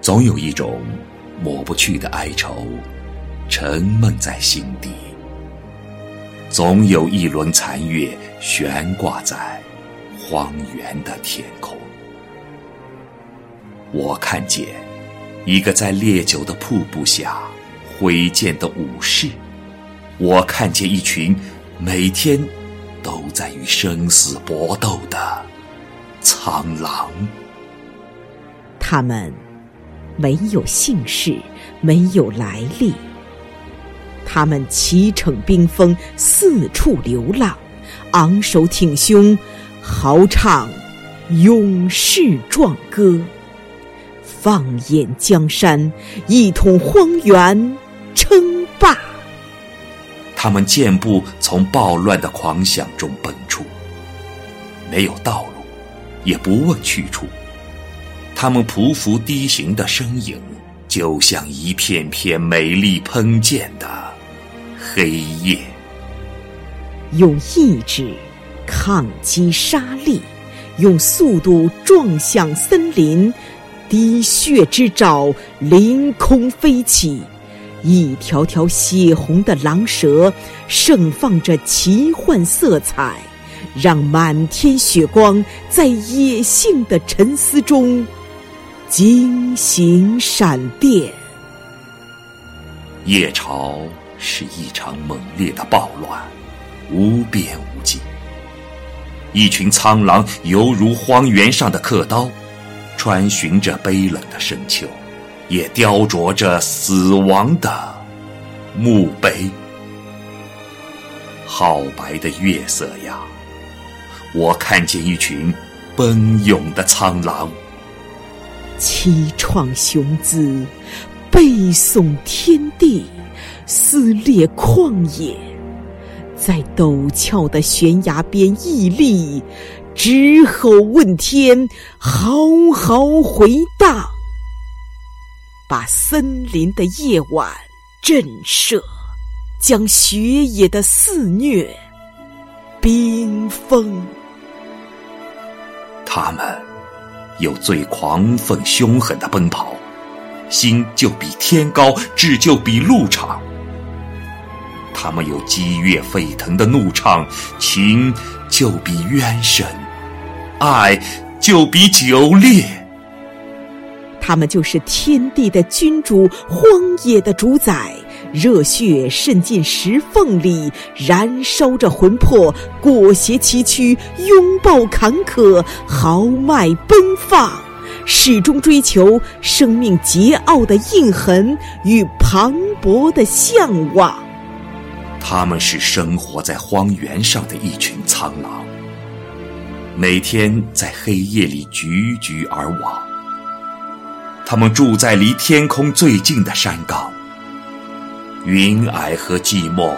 总有一种抹不去的哀愁，沉闷在心底。总有一轮残月悬挂在荒原的天空。我看见一个在烈酒的瀑布下挥剑的武士，我看见一群每天都在与生死搏斗的苍狼。他们没有姓氏，没有来历。他们骑乘冰封，四处流浪，昂首挺胸，豪唱勇士壮歌。放眼江山，一统荒原，称霸。他们健步从暴乱的狂想中奔出，没有道路，也不问去处。他们匍匐低行的身影，就像一片片美丽喷溅的黑夜。用意志抗击沙砾，用速度撞向森林。滴血之爪凌空飞起，一条条血红的狼蛇盛放着奇幻色彩，让满天血光在野性的沉思中惊醒闪电。夜潮是一场猛烈的暴乱，无边无际。一群苍狼犹如荒原上的刻刀。穿寻着悲冷的深秋，也雕琢着死亡的墓碑。皓白的月色呀，我看见一群奔涌的苍狼，凄怆雄姿，背诵天地，撕裂旷野，在陡峭的悬崖边屹立。直吼问天，嚎嚎回荡，把森林的夜晚震慑，将雪野的肆虐冰封。他们有最狂奋凶狠的奔跑，心就比天高，志就比路长。他们有激越沸腾的怒唱，情就比渊深。爱就比酒烈，他们就是天地的君主，荒野的主宰。热血渗进石缝里，燃烧着魂魄，裹挟崎岖，拥抱坎坷，豪迈奔放，始终追求生命桀骜的印痕与磅礴的向往。他们是生活在荒原上的一群苍狼。每天在黑夜里踽踽而往，他们住在离天空最近的山岗，云霭和寂寞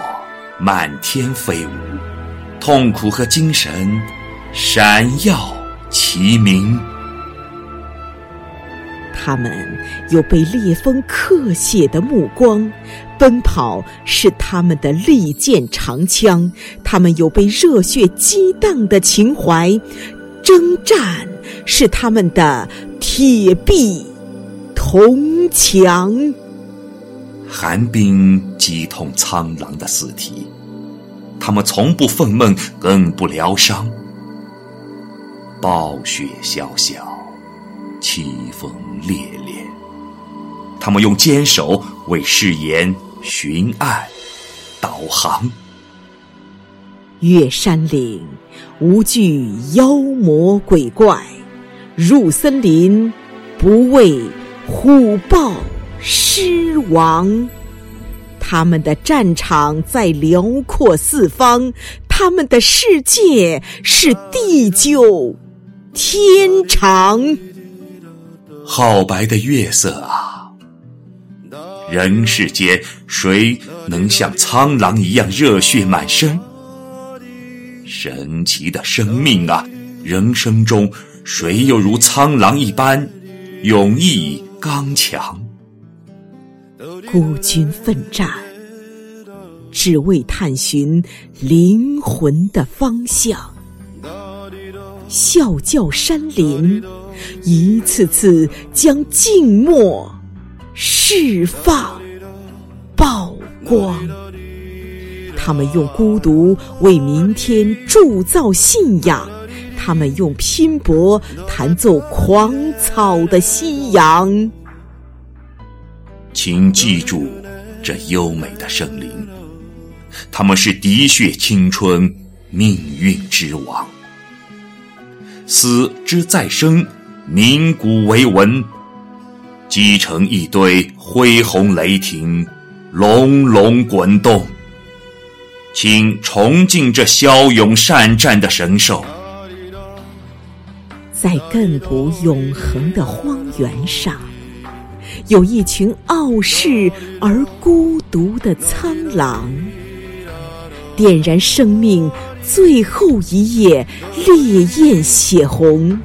满天飞舞，痛苦和精神闪耀齐鸣。他们有被烈风刻写的目光。奔跑是他们的利剑长枪，他们有被热血激荡的情怀；征战是他们的铁壁铜墙。寒冰击痛苍狼的四体，他们从不愤懑，更不疗伤。暴雪萧萧，凄风烈烈，他们用坚守为誓言。寻案，导航。越山岭，无惧妖魔鬼怪；入森林，不畏虎豹狮王。他们的战场在辽阔四方，他们的世界是地久天长。皓白的月色啊！人世间，谁能像苍狼一样热血满身？神奇的生命啊！人生中，谁又如苍狼一般勇毅刚强？孤军奋战，只为探寻灵魂的方向。啸叫山林，一次次将静默释放曝光。他们用孤独为明天铸造信仰，他们用拼搏弹奏狂草的夕阳。请记住这优美的生灵，他们是滴血青春、命运之王。死之再生，鸣鼓为文，积成一堆恢宏雷霆，隆隆滚动。请崇敬这骁勇善战的神兽，在亘古永恒的荒原上，有一群傲视而孤独的苍狼，点燃生命最后一页烈焰血红，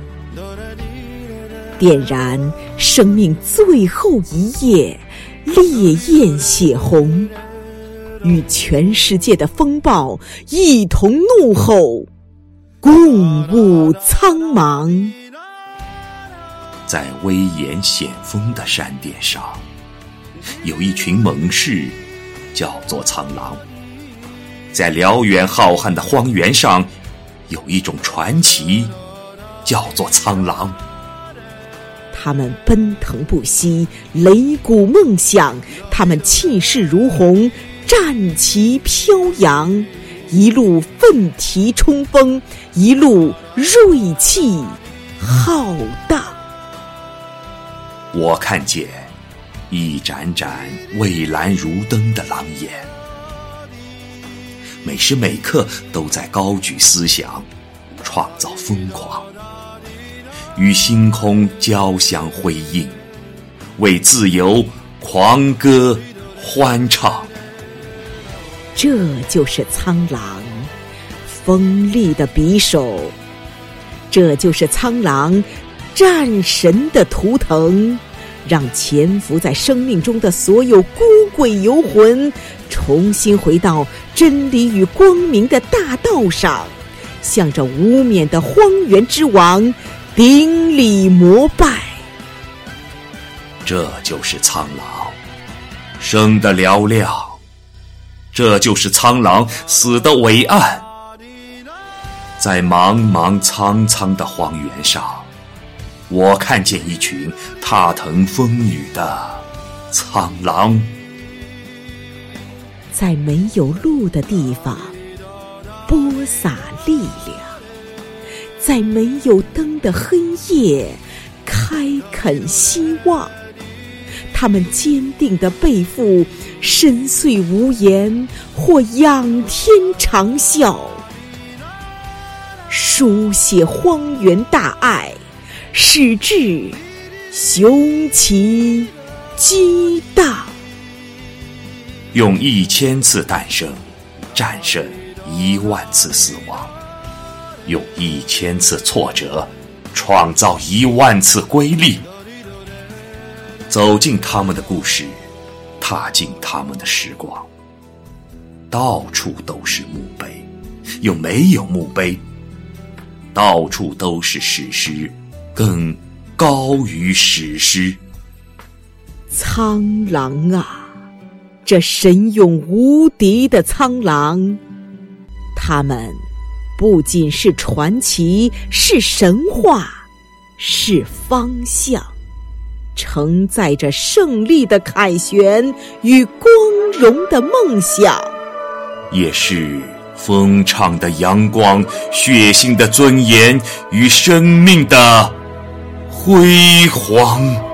点燃生命最后一页烈焰血红。与全世界的风暴一同怒吼，共舞苍茫。在威严险峰的山巅上，有一群猛士，叫做苍狼。在辽远浩瀚的荒原上，有一种传奇，叫做苍狼。他们奔腾不息，擂鼓梦想，他们气势如虹。战旗飘扬，一路奋蹄冲锋，一路锐气浩荡。我看见一盏盏蔚蓝如灯的狼眼，每时每刻都在高举思想，创造疯狂，与星空交相辉映，为自由狂歌欢唱。这就是苍狼，锋利的匕首；这就是苍狼，战神的图腾。让潜伏在生命中的所有孤鬼游魂，重新回到真理与光明的大道上，向着无冕的荒原之王顶礼膜拜。这就是苍狼，生的嘹亮。这就是苍狼死的伟岸，在茫茫苍苍的荒原上，我看见一群踏腾风雨的苍狼。在没有路的地方播撒力量，在没有灯的黑夜开垦希望。他们坚定地背负深邃无言或仰天长啸，书写荒原大爱，矢志雄奇激荡，用一千次诞生战胜一万次死亡，用一千次挫折创造一万次瑰丽。走进他们的故事，踏进他们的时光，到处都是墓碑，又没有墓碑；到处都是史诗，更高于史诗。苍狼啊，这神勇无敌的苍狼，他们不仅是传奇，是神话，是方向。承载着胜利的凯旋与光荣的梦想，也是风畅的阳光、血腥的尊严与生命的辉煌。